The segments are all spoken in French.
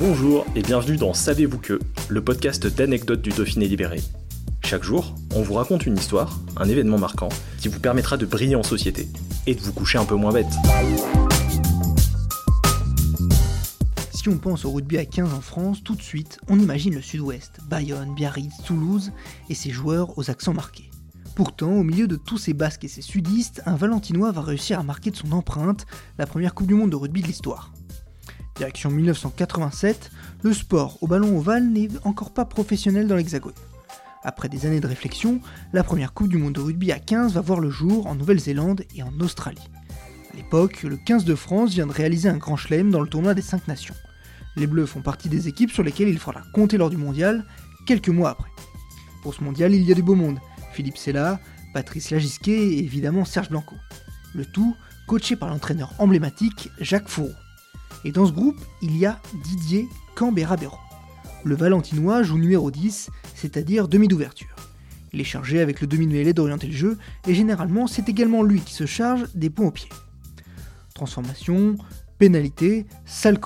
Bonjour et bienvenue dans Savez-vous que, le podcast d'anecdotes du Dauphiné libéré. Chaque jour, on vous raconte une histoire, un événement marquant, qui vous permettra de briller en société et de vous coucher un peu moins bête. Si on pense au rugby à 15 en France, tout de suite, on imagine le sud-ouest, Bayonne, Biarritz, Toulouse et ses joueurs aux accents marqués. Pourtant, au milieu de tous ces basques et ces sudistes, un Valentinois va réussir à marquer de son empreinte la première Coupe du Monde de rugby de l'histoire. Direction 1987, le sport au ballon ovale n'est encore pas professionnel dans l'Hexagone. Après des années de réflexion, la première Coupe du Monde de rugby à 15 va voir le jour en Nouvelle-Zélande et en Australie. À l'époque, le 15 de France vient de réaliser un grand chelem dans le tournoi des 5 nations. Les Bleus font partie des équipes sur lesquelles il faudra compter lors du mondial, quelques mois après. Pour ce mondial, il y a du beau monde. Philippe Sella, Patrice Lagisquet et évidemment Serge Blanco. Le tout coaché par l'entraîneur emblématique Jacques Fourreau. Et dans ce groupe, il y a Didier Cambera-Béraud. Le Valentinois joue numéro 10, c'est-à-dire demi d'ouverture. Il est chargé avec le demi-mêlée d'orienter le jeu, et généralement c'est également lui qui se charge des points au pied. Transformation, pénalité, ça le.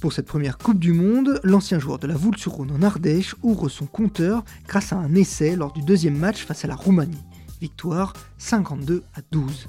Pour cette première Coupe du Monde, l'ancien joueur de la Voule-sur-Rhône en Ardèche ouvre son compteur grâce à un essai lors du deuxième match face à la Roumanie. Victoire 52 à 12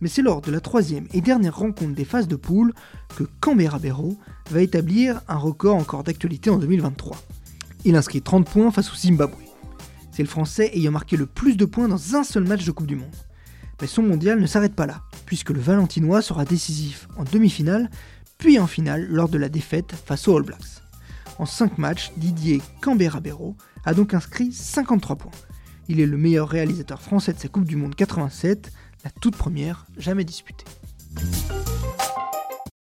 mais c'est lors de la troisième et dernière rencontre des phases de poule que Canberra Béraud va établir un record encore d'actualité en 2023. Il inscrit 30 points face au Zimbabwe. C'est le Français ayant marqué le plus de points dans un seul match de Coupe du Monde. Mais son mondial ne s'arrête pas là, puisque le Valentinois sera décisif en demi-finale, puis en finale lors de la défaite face aux All Blacks. En 5 matchs, Didier Canberra Béraud a donc inscrit 53 points. Il est le meilleur réalisateur français de sa Coupe du Monde 87, la toute première jamais disputée.